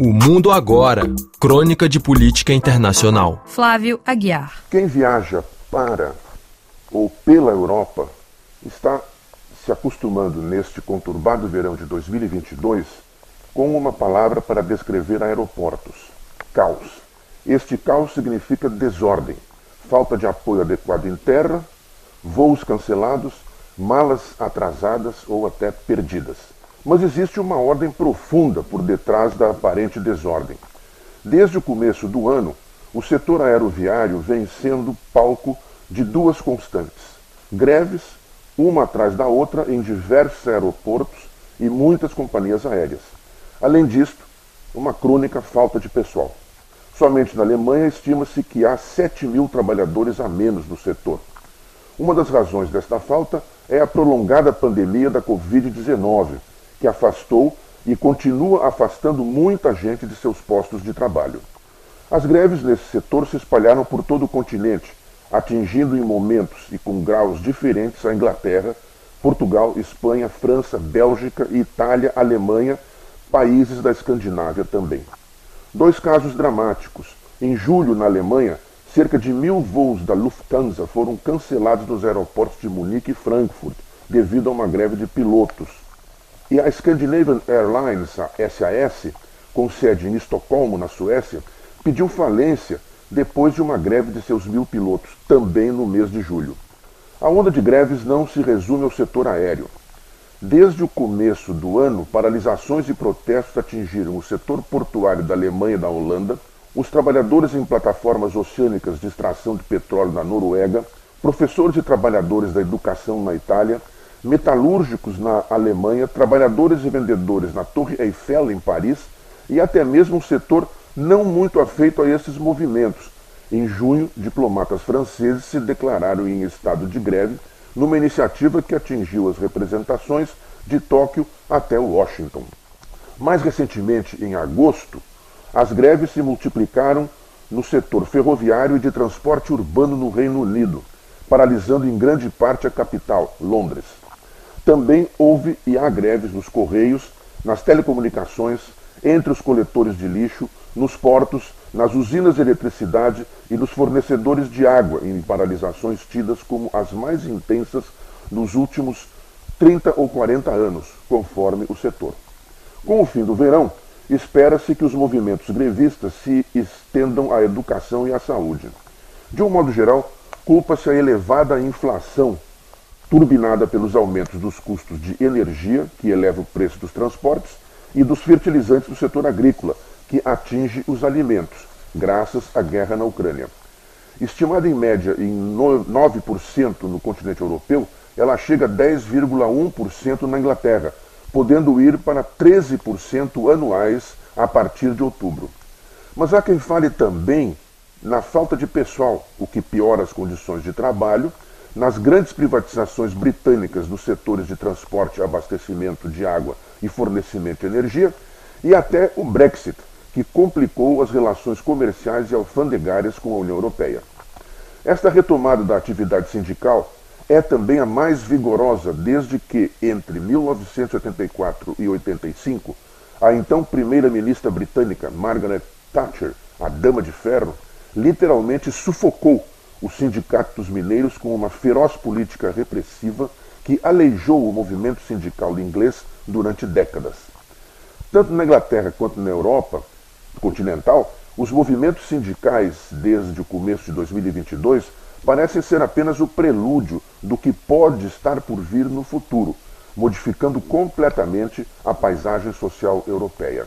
O Mundo Agora Crônica de Política Internacional. Flávio Aguiar. Quem viaja para ou pela Europa está se acostumando neste conturbado verão de 2022 com uma palavra para descrever aeroportos: caos. Este caos significa desordem, falta de apoio adequado em terra, voos cancelados, malas atrasadas ou até perdidas. Mas existe uma ordem profunda por detrás da aparente desordem. Desde o começo do ano, o setor aeroviário vem sendo palco de duas constantes: greves, uma atrás da outra, em diversos aeroportos e muitas companhias aéreas. Além disto, uma crônica falta de pessoal. Somente na Alemanha estima-se que há 7 mil trabalhadores a menos no setor. Uma das razões desta falta é a prolongada pandemia da Covid-19, que afastou e continua afastando muita gente de seus postos de trabalho. As greves nesse setor se espalharam por todo o continente, atingindo em momentos e com graus diferentes a Inglaterra, Portugal, Espanha, França, Bélgica, Itália, Alemanha, países da Escandinávia também. Dois casos dramáticos. Em julho, na Alemanha, cerca de mil voos da Lufthansa foram cancelados nos aeroportos de Munique e Frankfurt, devido a uma greve de pilotos. E a Scandinavian Airlines, a SAS, com sede em Estocolmo, na Suécia, pediu falência depois de uma greve de seus mil pilotos, também no mês de julho. A onda de greves não se resume ao setor aéreo. Desde o começo do ano, paralisações e protestos atingiram o setor portuário da Alemanha e da Holanda, os trabalhadores em plataformas oceânicas de extração de petróleo na Noruega, professores e trabalhadores da educação na Itália, metalúrgicos na Alemanha, trabalhadores e vendedores na Torre Eiffel em Paris e até mesmo um setor não muito afeito a esses movimentos. Em junho, diplomatas franceses se declararam em estado de greve numa iniciativa que atingiu as representações de Tóquio até Washington. Mais recentemente, em agosto, as greves se multiplicaram no setor ferroviário e de transporte urbano no Reino Unido, paralisando em grande parte a capital, Londres. Também houve e há greves nos correios, nas telecomunicações, entre os coletores de lixo, nos portos, nas usinas de eletricidade e nos fornecedores de água, em paralisações tidas como as mais intensas nos últimos 30 ou 40 anos, conforme o setor. Com o fim do verão, espera-se que os movimentos grevistas se estendam à educação e à saúde. De um modo geral, culpa-se a elevada inflação, turbinada pelos aumentos dos custos de energia, que eleva o preço dos transportes, e dos fertilizantes do setor agrícola, que atinge os alimentos, graças à guerra na Ucrânia. Estimada em média em 9% no continente europeu, ela chega a 10,1% na Inglaterra, podendo ir para 13% anuais a partir de outubro. Mas há quem fale também na falta de pessoal, o que piora as condições de trabalho, nas grandes privatizações britânicas dos setores de transporte, abastecimento de água e fornecimento de energia, e até o Brexit, que complicou as relações comerciais e alfandegárias com a União Europeia. Esta retomada da atividade sindical é também a mais vigorosa desde que, entre 1984 e 85, a então primeira-ministra britânica Margaret Thatcher, a Dama de Ferro, literalmente sufocou os sindicatos mineiros com uma feroz política repressiva que aleijou o movimento sindical inglês durante décadas. Tanto na Inglaterra quanto na Europa continental, os movimentos sindicais, desde o começo de 2022, parecem ser apenas o prelúdio do que pode estar por vir no futuro, modificando completamente a paisagem social europeia.